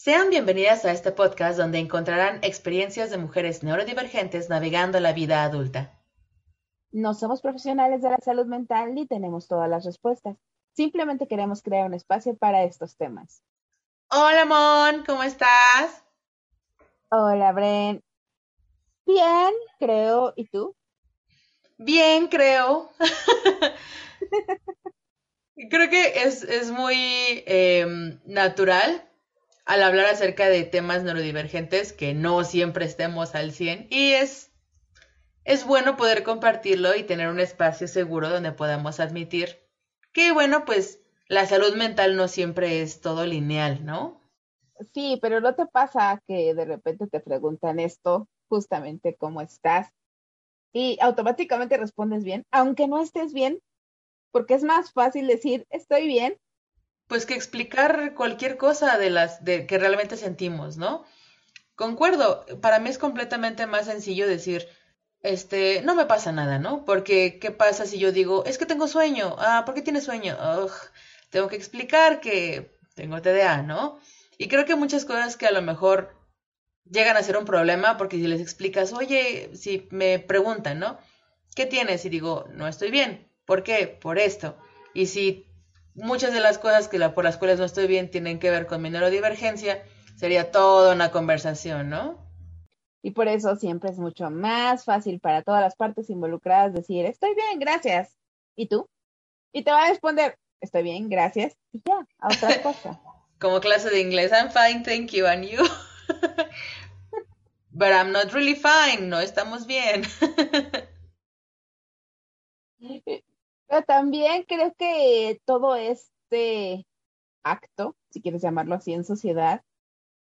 Sean bienvenidas a este podcast donde encontrarán experiencias de mujeres neurodivergentes navegando la vida adulta. No somos profesionales de la salud mental ni tenemos todas las respuestas. Simplemente queremos crear un espacio para estos temas. Hola, Mon, ¿cómo estás? Hola, Bren. Bien, creo. ¿Y tú? Bien, creo. creo que es, muy em, natural al hablar acerca de temas neurodivergentes que no siempre estemos al 100 y es, es bueno poder compartirlo y tener un espacio seguro donde podamos admitir que, bueno, pues la salud mental no siempre es todo lineal, ¿no? Sí, pero no te pasa que de repente te preguntan esto, justamente cómo estás, y automáticamente respondes bien, aunque no estés bien, porque es más fácil decir estoy bien pues que explicar cualquier cosa de las de que realmente sentimos, ¿no? Concuerdo, para mí es completamente más sencillo decir, este, no me pasa nada, ¿no? Porque, ¿qué pasa si yo digo, es que tengo sueño? Ah, ¿por qué tienes sueño? Tengo que explicar que tengo TDA, ¿no? Y creo que muchas cosas que a lo mejor llegan a ser un problema, porque si les explicas, oye, si me preguntan, ¿no? ¿Qué tienes? Y digo, no estoy bien. ¿Por qué? Por esto. Y si muchas de las cosas que por las cuales no estoy bien tienen que ver con mi neurodivergencia, sería toda una conversación, ¿no? Y por eso siempre es mucho más fácil para todas las partes involucradas decir, estoy bien, gracias. ¿Y tú? Y te va a responder, estoy bien, gracias. Y ya, a otra cosa. Como clase de inglés, I'm fine, thank you, and you. But I'm not really fine, no estamos bien. Pero también creo que todo este acto, si quieres llamarlo así en sociedad,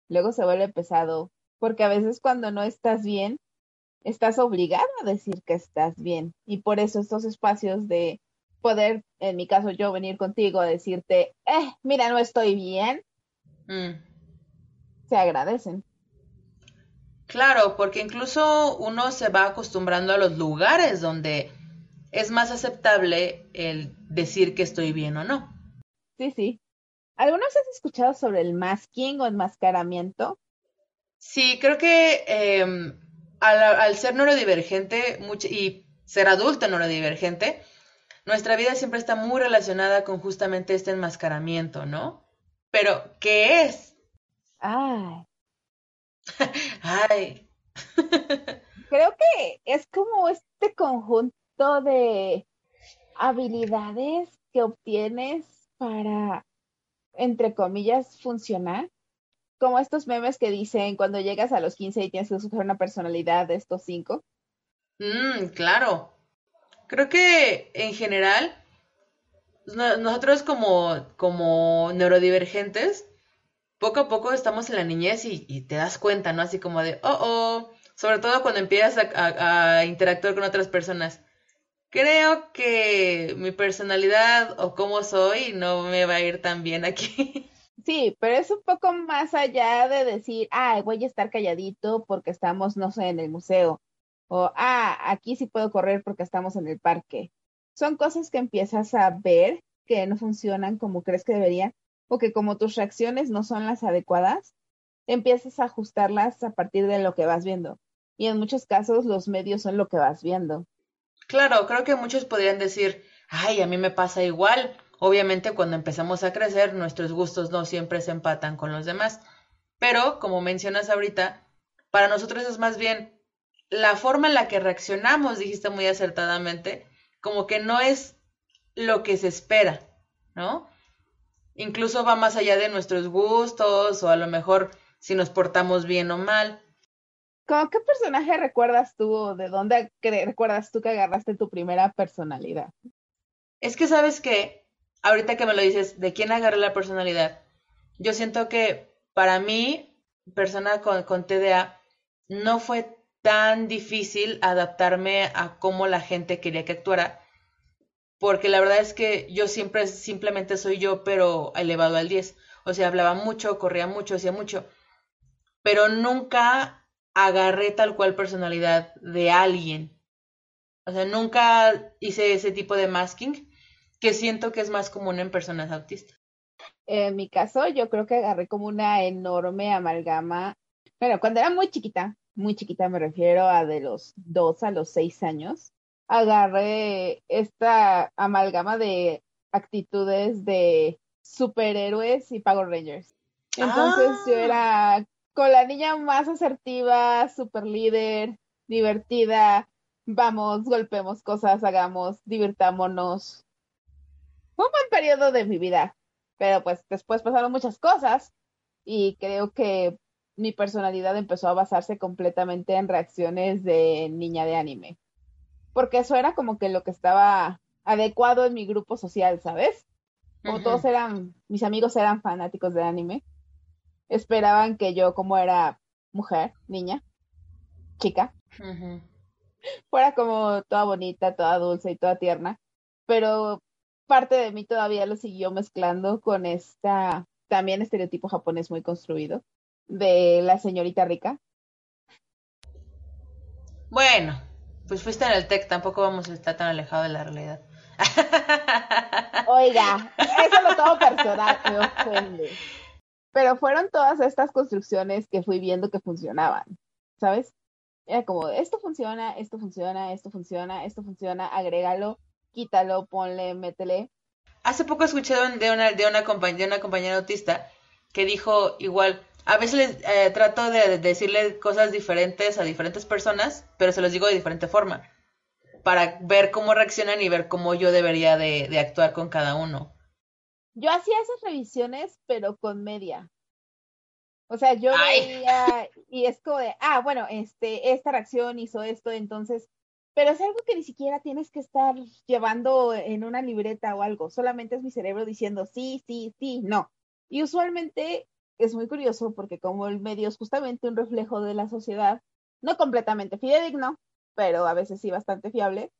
luego se vuelve pesado, porque a veces cuando no estás bien, estás obligado a decir que estás bien. Y por eso estos espacios de poder, en mi caso yo, venir contigo a decirte, eh, mira, no estoy bien, mm. se agradecen. Claro, porque incluso uno se va acostumbrando a los lugares donde es más aceptable el decir que estoy bien o no. Sí, sí. ¿Algunos has escuchado sobre el masking o enmascaramiento? Sí, creo que em, al, ser neurodivergente y ser adulto neurodivergente, nuestra vida siempre está muy relacionada con justamente este enmascaramiento, ¿no? Pero, ¿qué es? Ay. Ay. Creo que es como este conjunto de habilidades que obtienes para, entre comillas, funcionar. Como estos memes que dicen cuando llegas a los 15 y tienes que usar una personalidad de estos cinco. Mm, claro. Creo que en general, nosotros como, como neurodivergentes, poco a poco estamos en la niñez y, te das cuenta, ¿no? Así como de, oh, oh, sobre todo cuando empiezas a interactuar con otras personas creo que mi personalidad o cómo soy no me va a ir tan bien aquí. Sí, pero es un poco más allá de decir, ah, voy a estar calladito porque estamos, no sé, en el museo. O, ah, aquí sí puedo correr porque estamos en el parque. Son cosas que empiezas a ver que no funcionan como crees que deberían o que como tus reacciones no son las adecuadas, empiezas a ajustarlas a partir de lo que vas viendo. Y en muchos casos los medios son lo que vas viendo. Claro, creo que muchos podrían decir, ay, a mí me pasa igual. Obviamente cuando empezamos a crecer, nuestros gustos no siempre se empatan con los demás. Pero, como mencionas ahorita, para nosotros es más bien la forma en la que reaccionamos, dijiste muy acertadamente, como que no es lo que se espera, ¿no? Incluso va más allá de nuestros gustos o a lo mejor si nos portamos bien o mal. ¿Cómo qué personaje recuerdas tú de dónde recuerdas tú que agarraste tu primera personalidad? Es que sabes que, ahorita que me lo dices, ¿de quién agarré la personalidad? Yo siento que para mí, persona con, con TDA, no fue tan difícil adaptarme a cómo la gente quería que actuara, porque la verdad es que yo siempre simplemente soy yo, pero elevado al 10. O sea, hablaba mucho, corría mucho, hacía mucho, pero nunca agarré tal cual personalidad de alguien. O sea, nunca hice ese tipo de masking que siento que es más común en personas autistas. En mi caso, yo creo que agarré como una enorme amalgama. Bueno, cuando era muy chiquita, muy chiquita me refiero a de los dos a los seis años, agarré esta amalgama de actitudes de superhéroes y Power Rangers. Entonces yo Ah. era con la niña más asertiva, super líder, divertida, vamos, golpemos cosas, hagamos, divirtámonos. Fue un buen periodo de mi vida, pero pues después pasaron muchas cosas y creo que mi personalidad empezó a basarse completamente en reacciones de niña de anime. Porque eso era como que lo que estaba adecuado en mi grupo social, ¿sabes? Como todos eran, mis amigos eran fanáticos de anime, esperaban que yo, como era mujer, niña, chica, fuera como toda bonita, toda dulce y toda tierna, pero parte de mí todavía lo siguió mezclando con esta también estereotipo japonés muy construido de la señorita rica. Bueno, pues fuiste en el TEC, tampoco vamos a estar tan alejados de la realidad. Oiga, eso lo tomo personal, me ofende. Pero fueron todas estas construcciones que fui viendo que funcionaban, ¿sabes? Era como, esto funciona, esto funciona, esto funciona, esto funciona, agrégalo, quítalo, ponle, métele. Hace poco escuché de, un- de una, de, una compañera autista que dijo igual, a veces eh, trato de, de decirle cosas diferentes a diferentes personas, pero se los digo de diferente forma, para ver cómo reaccionan y ver cómo yo debería de, de actuar con cada uno. Yo hacía esas revisiones, pero con media. O sea, yo Ay. veía y es como de, ah, bueno, este, esta reacción hizo esto, entonces, pero es algo que ni siquiera tienes que estar llevando en una libreta o algo, solamente es mi cerebro diciendo sí, sí, sí, no. Y usualmente es muy curioso porque como el medio es justamente un reflejo de la sociedad, no completamente fidedigno, pero a veces sí bastante fiable,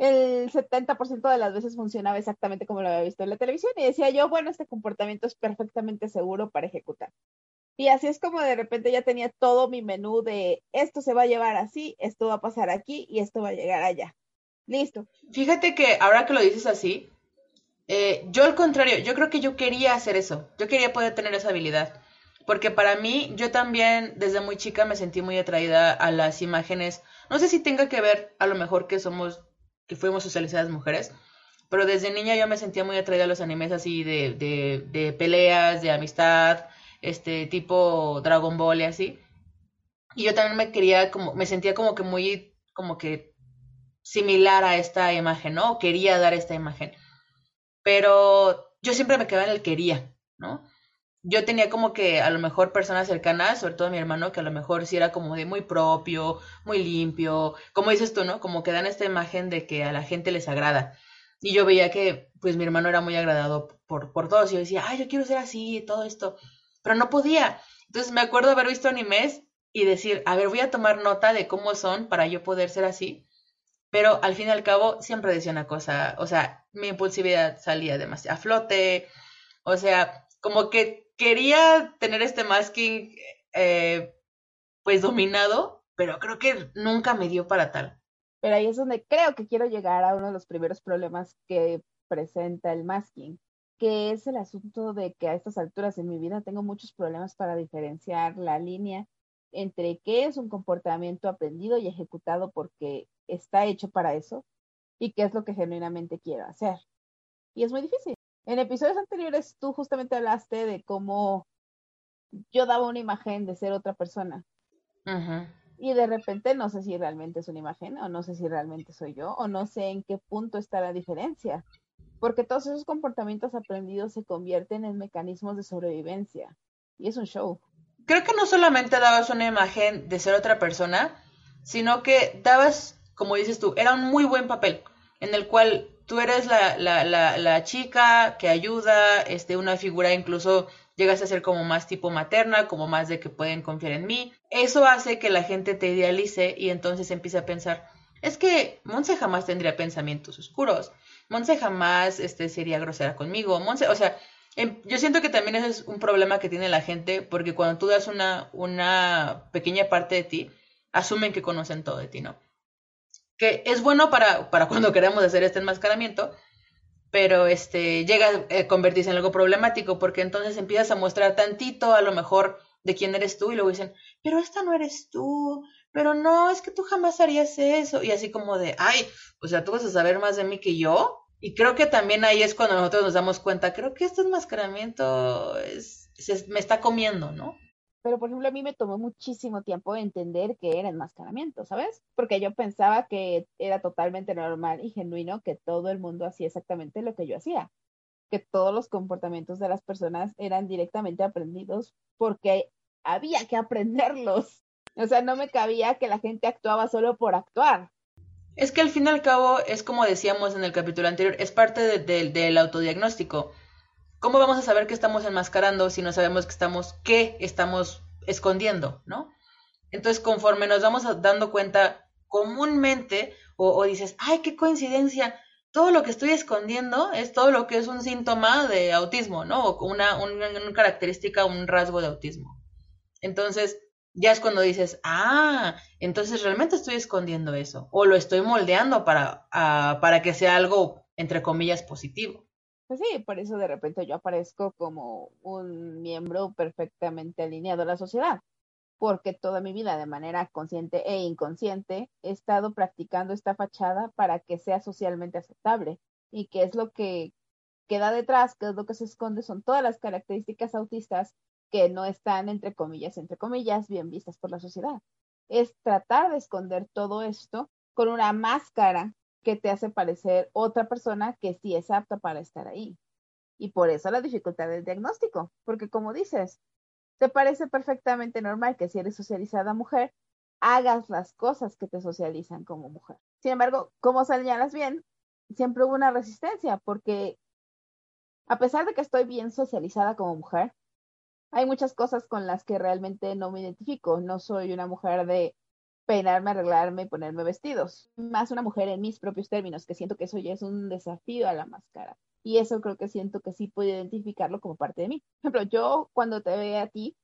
el 70% de las veces funcionaba exactamente como lo había visto en la televisión y decía yo, bueno, este comportamiento es perfectamente seguro para ejecutar. Y así es como de repente ya tenía todo mi menú de esto se va a llevar así, esto va a pasar aquí y esto va a llegar allá. Listo. Fíjate que ahora que lo dices así, eh, yo al contrario, yo creo que yo quería hacer eso, yo quería poder tener esa habilidad, porque para mí, yo también desde muy chica me sentí muy atraída a las imágenes, no sé si tenga que ver a lo mejor que somos, que fuimos socializadas mujeres, pero desde niña yo me sentía muy atraída a los animes así de, de, de peleas, de amistad, este tipo Dragon Ball y así, y yo también me quería como, me sentía como que muy, como que similar a esta imagen, ¿no? Quería dar esta imagen. Pero yo siempre me quedaba en el quería, ¿no? Yo tenía como que a lo mejor personas cercanas, sobre todo mi hermano, que a lo mejor sí era como de muy propio, muy limpio, como dices tú, ¿no? Como que dan esta imagen de que a la gente les agrada. Y yo veía que, pues, mi hermano era muy agradado por, por todos. Y yo decía, ay, yo quiero ser así y todo esto. Pero no podía. Entonces me acuerdo haber visto animes y decir, a ver, voy a tomar nota de cómo son para yo poder ser así. Pero al fin y al cabo siempre decía una cosa, o sea, mi impulsividad salía demasiado a flote, o sea, como que quería tener este masking eh, pues dominado, pero creo que nunca me dio para tal. Pero ahí es donde creo que quiero llegar a uno de los primeros problemas que presenta el masking, que es el asunto de que a estas alturas en mi vida tengo muchos problemas para diferenciar la línea entre qué es un comportamiento aprendido y ejecutado porque está hecho para eso y qué es lo que genuinamente quiero hacer. Y es muy difícil. En episodios anteriores tú justamente hablaste de cómo yo daba una imagen de ser otra persona y de repente no sé si realmente es una imagen o no sé si realmente soy yo o no sé en qué punto está la diferencia. Porque todos esos comportamientos aprendidos se convierten en mecanismos de sobrevivencia y es un show. Creo que no solamente dabas una imagen de ser otra persona, sino que dabas, como dices tú, era un muy buen papel en el cual tú eres la, chica que ayuda, este, una figura incluso llegas a ser como más tipo materna, como más de que pueden confiar en mí. Eso hace que la gente te idealice y entonces empiece a pensar, es que Monse jamás tendría pensamientos oscuros, Monse jamás este, sería grosera conmigo, Monse, o sea, em, yo siento que también ese es un problema que tiene la gente, porque cuando tú das una, una pequeña parte de ti, asumen que conocen todo de ti, ¿no? Que es bueno para, para cuando queremos hacer este enmascaramiento, pero este llega a convertirse en algo problemático porque entonces empiezas a mostrar tantito a lo mejor de quién eres tú y luego dicen, pero esta no eres tú, pero no, es que tú jamás harías eso y así como de, ay, o sea, tú vas a saber más de mí que yo y creo que también ahí es cuando nosotros nos damos cuenta, creo que este enmascaramiento es, me está comiendo, ¿no? Pero, por ejemplo, a mí me tomó muchísimo tiempo entender que era enmascaramiento, ¿sabes? Porque yo pensaba que era totalmente normal y genuino que todo el mundo hacía exactamente lo que yo hacía, que todos los comportamientos de las personas eran directamente aprendidos porque había que aprenderlos. O sea, no me cabía que la gente actuaba solo por actuar. Es que al fin y al cabo, es como decíamos en el capítulo anterior, es parte del autodiagnóstico. ¿Cómo vamos a saber que estamos enmascarando si no sabemos que estamos, qué estamos escondiendo, ¿no? Entonces, conforme nos vamos dando cuenta comúnmente, o, dices, ay, qué coincidencia, todo lo que estoy escondiendo es todo lo que es un síntoma de autismo, ¿no? O una, una, característica, un rasgo de autismo. Entonces, ya es cuando dices, ah, entonces realmente estoy escondiendo eso, o lo estoy moldeando para, ah, para que sea algo, entre comillas, positivo. Pues sí, por eso de repente yo aparezco como un miembro perfectamente alineado a la sociedad, porque toda mi vida de manera consciente e inconsciente he estado practicando esta fachada para que sea socialmente aceptable. Y qué es lo que queda detrás, qué es lo que se esconde, son todas las características autistas que no están, entre comillas, entre comillas, bien vistas por la sociedad. Es tratar de esconder todo esto con una máscara que te hace parecer otra persona que sí es apta para estar ahí. Y por eso la dificultad del diagnóstico, porque como dices, te parece perfectamente normal que si eres socializada mujer, hagas las cosas que te socializan como mujer. Sin embargo, como señalas bien, siempre hubo una resistencia, porque a pesar de que estoy bien socializada como mujer, hay muchas cosas con las que realmente no me identifico. No soy una mujer de peinarme, arreglarme y ponerme vestidos. Más una mujer en mis propios términos, que siento que eso ya es un desafío a la máscara. Y eso creo que siento que sí puedo identificarlo como parte de mí. Por ejemplo, yo cuando te veo a ti,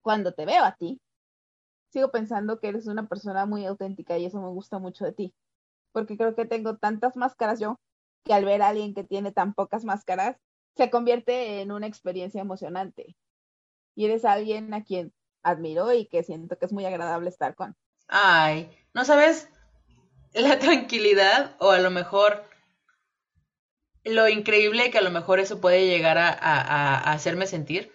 cuando te veo a ti, sigo pensando que eres una persona muy auténtica y eso me gusta mucho de ti. Porque creo que tengo tantas máscaras yo que al ver a alguien que tiene tan pocas máscaras, se convierte en una experiencia emocionante. Y eres alguien a quien admiro y que siento que es muy agradable estar con. Ay, ¿no sabes la tranquilidad o a lo mejor lo increíble que a lo mejor eso puede llegar a, hacerme sentir?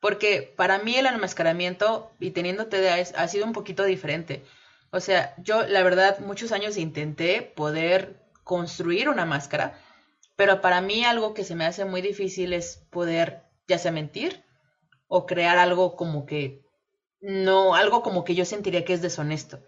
Porque para mí el enmascaramiento y teniendo TDA ha sido un poquito diferente. O sea, yo la verdad muchos años intenté poder construir una máscara, pero para mí algo que se me hace muy difícil es poder ya sea mentir o crear algo como que no, algo como que yo sentiría que es deshonesto.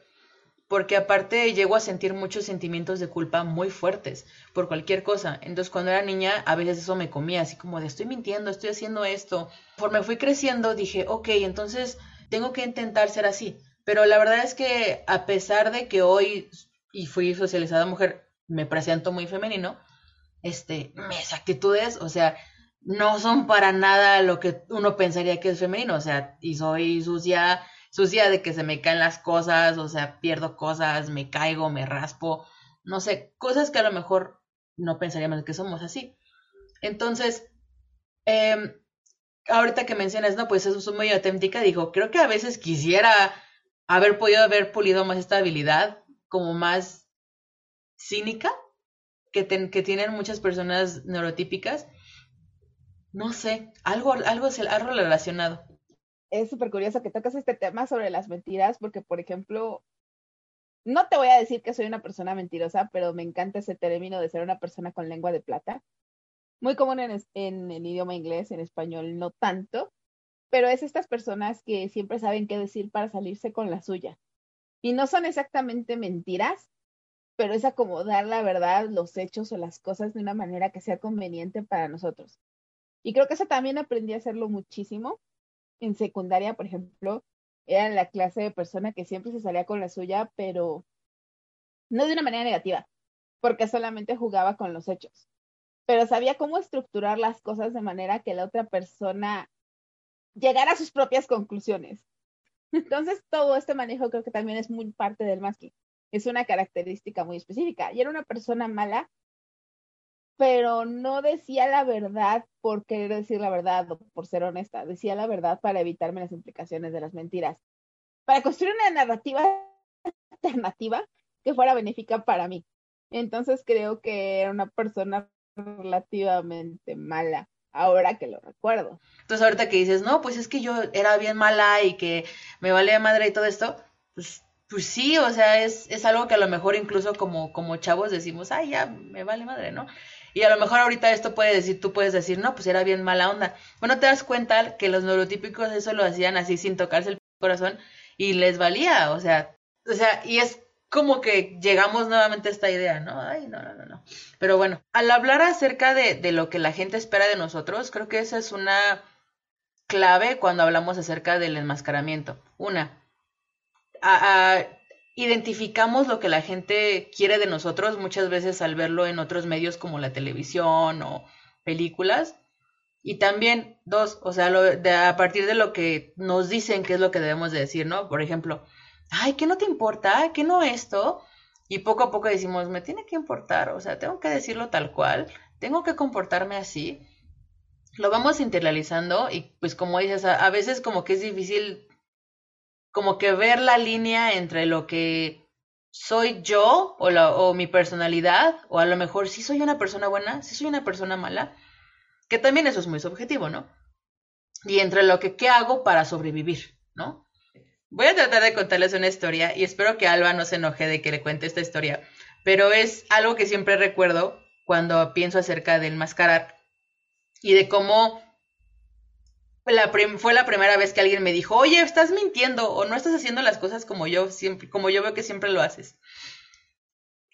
Porque aparte llego a sentir muchos sentimientos de culpa muy fuertes por cualquier cosa. Entonces cuando era niña a veces eso me comía, así como de estoy mintiendo, estoy haciendo esto. me fui creciendo dije, ok, entonces tengo que intentar ser así. Pero la verdad es que a pesar de que hoy y fui socializada mujer, me presento muy femenino, este, mis actitudes, o sea, no son para nada lo que uno pensaría que es femenino, o sea, y soy sucia, sucia de que se me caen las cosas, o sea, pierdo cosas, me caigo, me raspo, no sé, cosas que a lo mejor no pensaríamos que somos así. Entonces, eh, ahorita que mencionas, no, pues eso es muy auténtica, digo, creo que a veces quisiera haber podido haber pulido más esta habilidad, como más cínica, que, que tienen muchas personas neurotípicas, no sé, algo, algo, algo relacionado. Es súper curioso que tocas este tema sobre las mentiras, porque, por ejemplo, no te voy a decir que soy una persona mentirosa, pero me encanta ese término de ser una persona con lengua de plata. Muy común en, en el idioma inglés, en español no tanto, pero es estas personas que siempre saben qué decir para salirse con la suya. Y no son exactamente mentiras, pero es acomodar la verdad, los hechos o las cosas de una manera que sea conveniente para nosotros. Y creo que eso también aprendí a hacerlo muchísimo. En secundaria, por ejemplo, era la clase de persona que siempre se salía con la suya, pero no de una manera negativa, porque solamente jugaba con los hechos. Pero sabía cómo estructurar las cosas de manera que la otra persona llegara a sus propias conclusiones. Entonces, todo este manejo creo que también es muy parte del masking. Es una característica muy específica. Y era una persona mala pero no decía la verdad por querer decir la verdad o por ser honesta, decía la verdad para evitarme las implicaciones de las mentiras, para construir una narrativa alternativa que fuera benéfica para mí. Entonces creo que era una persona relativamente mala, ahora que lo recuerdo. Entonces ahorita que dices, no, pues es que yo era bien mala y que me valía madre y todo esto, pues, pues sí, o sea, es, es algo que a lo mejor incluso como, como chavos decimos, ay, ya me vale madre, ¿no? Y a lo mejor ahorita esto puede decir, tú puedes decir, no, pues era bien mala onda. Bueno, te das cuenta que los neurotípicos eso lo hacían así sin tocarse el corazón y les valía, o sea, o sea, y es como que llegamos nuevamente a esta idea, ¿no? Ay, no, no, no, no. Pero bueno, al hablar acerca de, de lo que la gente espera de nosotros, creo que esa es una clave cuando hablamos acerca del enmascaramiento. Una, a, a, identificamos lo que la gente quiere de nosotros muchas veces al verlo en otros medios como la televisión o películas. Y también, dos, o sea, de, a partir de lo que nos dicen qué es lo que debemos de decir, ¿no? Por ejemplo, ay, ¿qué no te importa? ¿Qué no esto? Y poco a poco decimos, me tiene que importar, o sea, tengo que decirlo tal cual, tengo que comportarme así. Lo vamos internalizando y pues como dices, a veces como que es difícil como que ver la línea entre lo que soy yo o, mi personalidad, o a lo mejor si soy una persona buena, si soy una persona mala, que también eso es muy subjetivo, ¿no? Y entre lo que qué hago para sobrevivir, ¿no? Voy a tratar de contarles una historia y espero que Alba no se enoje de que le cuente esta historia, pero es algo que siempre recuerdo cuando pienso acerca del mascarar y de cómo la fue la primera vez que alguien me dijo, oye, estás mintiendo o no estás haciendo las cosas como yo siempre, como yo veo que siempre lo haces.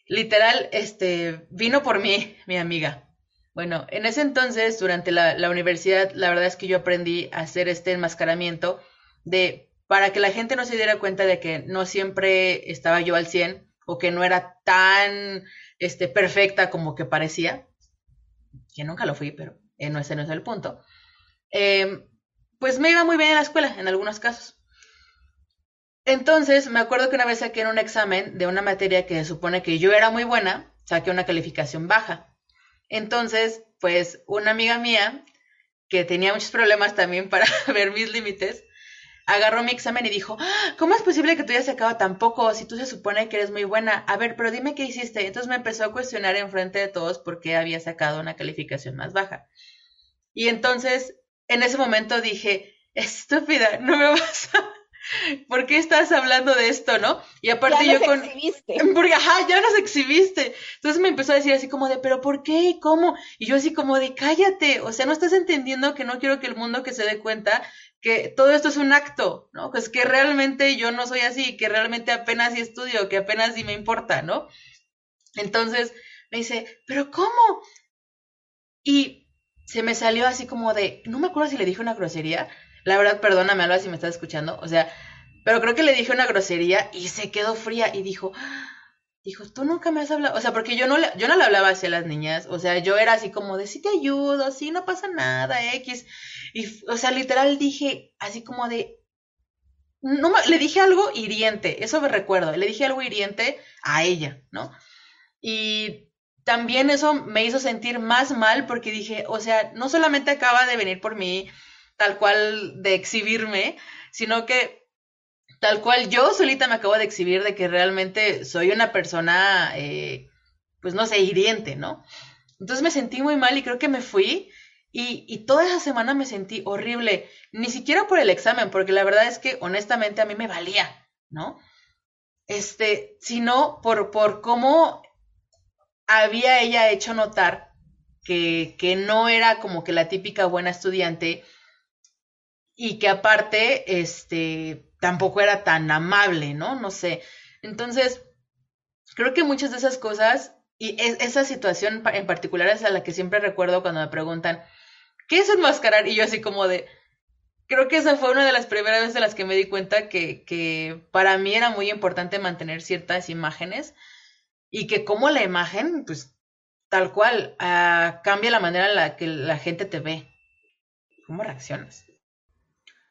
Literal, este, vino por mí, mi amiga. Bueno, en ese entonces, durante la, la universidad, la verdad es que yo aprendí a hacer este enmascaramiento de, para que la gente no se diera cuenta de que no siempre estaba yo al 100 o que no era tan, este, perfecta como que parecía, que nunca lo fui, pero eh, no, ese no es el punto. Eh, pues me iba muy bien en la escuela, en algunos casos. Entonces, me acuerdo que una vez saqué en un examen de una materia que se supone que yo era muy buena, saqué una calificación baja. Entonces, pues una amiga mía, que tenía muchos problemas también para ver mis límites, agarró mi examen y dijo, ah, ¿cómo es posible que tú hayas sacado tan poco si tú se supone que eres muy buena? A ver, pero dime qué hiciste. Entonces me empezó a cuestionar en frente de todos por qué había sacado una calificación más baja. Y entonces en ese momento dije, estúpida, no me vas a... ¿Por qué estás hablando de esto, no? Y aparte ya yo nos con... Exhibiste. Porque, ajá, ya nos exhibiste. Entonces me empezó a decir así como de, pero ¿por qué? ¿Cómo? Y yo así como de, cállate. O sea, no estás entendiendo que no quiero que el mundo que se dé cuenta que todo esto es un acto, ¿no? Pues que realmente yo no soy así, que realmente apenas sí estudio, que apenas sí me importa, ¿no? Entonces me dice, pero ¿cómo? Y se me salió así como de, no me acuerdo si le dije una grosería, la verdad, perdóname Alba si me estás escuchando, o sea, pero creo que le dije una grosería y se quedó fría y dijo, dijo, tú nunca me has hablado, o sea, porque yo no le, yo no le hablaba así a las niñas, o sea, yo era así como de, sí te ayudo, sí, no pasa nada, X, y, o sea, literal dije así como de, no, le dije algo hiriente, eso me recuerdo, le dije algo hiriente a ella, ¿no? Y también eso me hizo sentir más mal porque dije, o sea, no solamente acaba de venir por mí tal cual de exhibirme, sino que tal cual yo solita me acabo de exhibir de que realmente soy una persona, eh, pues no sé, hiriente, ¿no? Entonces me sentí muy mal y creo que me fui y, y, toda esa semana me sentí horrible, ni siquiera por el examen, porque la verdad es que honestamente a mí me valía, ¿no? Este, sino por, por cómo había ella hecho notar que, que no era como que la típica buena estudiante y que aparte, este, tampoco era tan amable, ¿no? No sé. Entonces, creo que muchas de esas cosas y es, esa situación en particular es a la que siempre recuerdo cuando me preguntan, ¿qué es enmascarar? Y yo así como de, creo que esa fue una de las primeras veces en las que me di cuenta que, que para mí era muy importante mantener ciertas imágenes y que como la imagen, pues tal cual, uh, cambia la manera en la que la gente te ve. ¿Cómo reaccionas?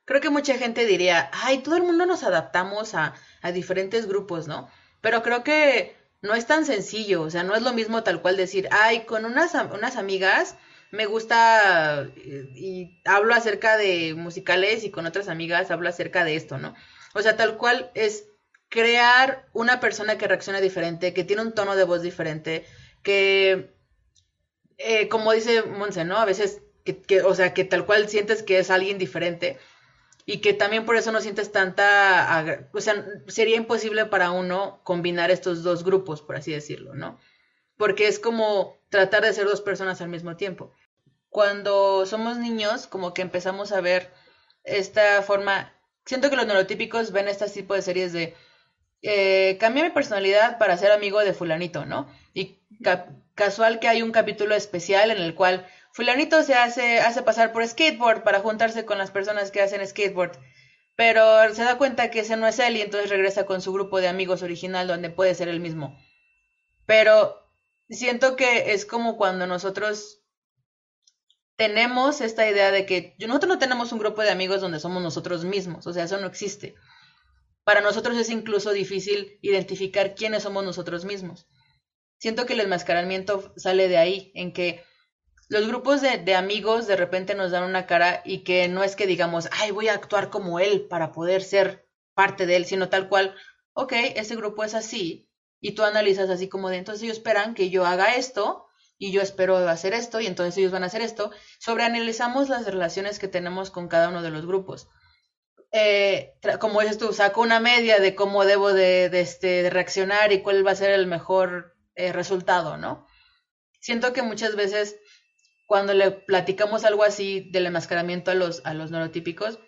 Creo que mucha gente diría, ay, todo el mundo nos adaptamos a, diferentes grupos, ¿no? Pero creo que no es tan sencillo, o sea, no es lo mismo tal cual decir, ay, con unas, unas amigas me gusta eh, y hablo acerca de musicales y con otras amigas hablo acerca de esto, ¿no? O sea, tal cual es crear una persona que reacciona diferente, que tiene un tono de voz diferente, que, eh, como dice Monse, ¿no? A veces, que, o sea, que tal cual sientes que es alguien diferente y que también por eso no sientes tanta, o sea, sería imposible para uno combinar estos dos grupos, por así decirlo, ¿no? Porque es como tratar de ser dos personas al mismo tiempo. Cuando somos niños, como que empezamos a ver esta forma, siento que los neurotípicos ven este tipo de series de eh, cambié mi personalidad para ser amigo de fulanito, ¿no? Y casual que hay un capítulo especial en el cual fulanito se hace, hace pasar por skateboard para juntarse con las personas que hacen skateboard, pero se da cuenta que ese no es él y entonces regresa con su grupo de amigos original donde puede ser el mismo. Pero siento que es como cuando nosotros tenemos esta idea de que nosotros no tenemos un grupo de amigos donde somos nosotros mismos, o sea, eso no existe. Para nosotros es incluso difícil identificar quiénes somos nosotros mismos. Siento que el enmascaramiento sale de ahí, en que los grupos de, amigos de repente nos dan una cara y que no es que digamos, ay, voy a actuar como él para poder ser parte de él, sino tal cual, ok, ese grupo es así, y tú analizas así como de, entonces ellos esperan que yo haga esto, y yo espero hacer esto, y entonces ellos van a hacer esto. Sobreanalizamos las relaciones que tenemos con cada uno de los grupos eh, como dices tú, saco una media de cómo debo de, este, reaccionar y cuál va a ser el mejor eh, resultado, ¿no? Siento que muchas veces cuando le platicamos algo así del enmascaramiento a los, a los neurotípicos,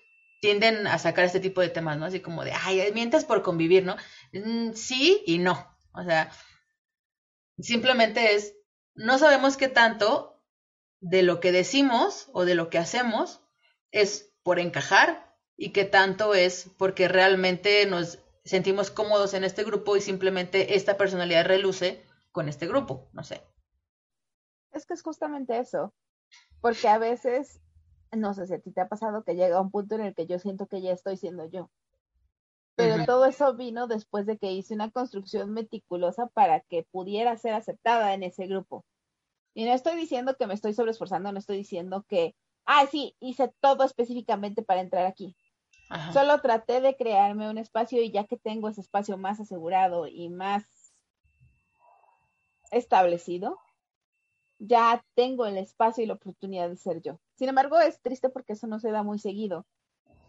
tienden a sacar este tipo de temas, ¿no? Así como de, ay, mientes por convivir, ¿no? Mm, sí y no. O sea, simplemente es, no sabemos qué tanto de lo que decimos o de lo que hacemos es por encajar y qué tanto es porque realmente nos sentimos cómodos en este grupo y simplemente esta personalidad reluce con este grupo, no sé. Es que es justamente eso, porque a veces, no sé si a ti te ha pasado que llega un punto en el que yo siento que ya estoy siendo yo. Pero todo eso vino después de que hice una construcción meticulosa para que pudiera ser aceptada en ese grupo. Y no estoy diciendo que me estoy sobreesforzando, no estoy diciendo que, ah, sí, hice todo específicamente para entrar aquí. Solo traté de crearme un espacio y ya que tengo ese espacio más asegurado y más establecido, ya tengo el espacio y la oportunidad de ser yo. Sin embargo, es triste porque eso no se da muy seguido.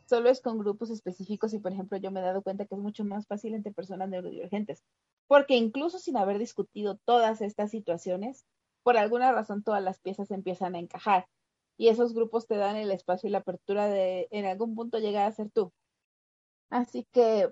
Solo es con grupos específicos y, por ejemplo, yo me he dado cuenta que es mucho más fácil entre personas neurodivergentes, porque incluso sin haber discutido todas estas situaciones, por alguna razón todas las piezas empiezan a encajar y esos grupos te dan el espacio y la apertura de en algún punto llegar a ser tú. Así que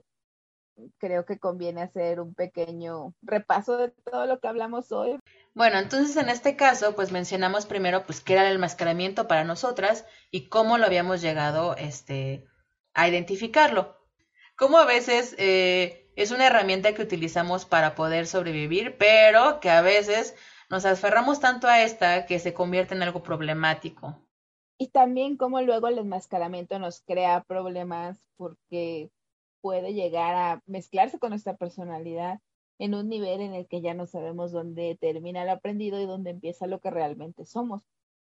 creo que conviene hacer un pequeño repaso de todo lo que hablamos hoy. Bueno, entonces en este caso, pues mencionamos primero pues qué era el enmascaramiento para nosotras y cómo lo habíamos llegado este, a identificarlo. Cómo a veces eh, es una herramienta que utilizamos para poder sobrevivir, pero que a veces nos aferramos tanto a esta que se convierte en algo problemático. Y también como luego el enmascaramiento nos crea problemas porque puede llegar a mezclarse con nuestra personalidad en un nivel en el que ya no sabemos dónde termina el aprendido y dónde empieza lo que realmente somos.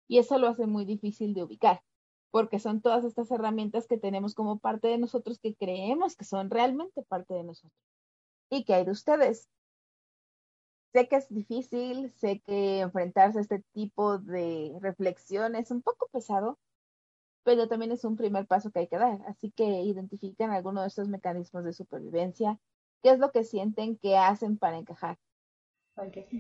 Y eso lo hace muy difícil de ubicar, porque son todas estas herramientas que tenemos como parte de nosotros que creemos que son realmente parte de nosotros. ¿Y qué hay de ustedes? Sé que es difícil, sé que enfrentarse a este tipo de reflexión es un poco pesado, pero también es un primer paso que hay que dar. Así que identifiquen alguno de estos mecanismos de supervivencia, qué es lo que sienten que hacen para encajar.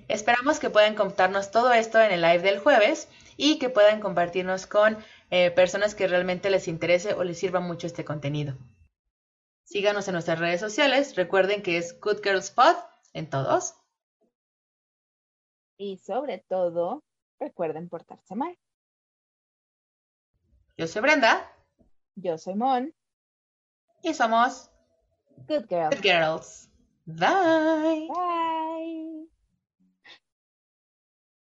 Esperamos que puedan contarnos todo esto en el live del jueves y que puedan compartirnos con eh, personas que realmente les interese o les sirva mucho este contenido. Síganos en nuestras redes sociales. Recuerden que es Good Girls Pod en todos. Y sobre todo, recuerden portarse mal. Yo soy Brenda. Yo soy Mon. Y somos Good Girls. Good Girls. Bye. Bye.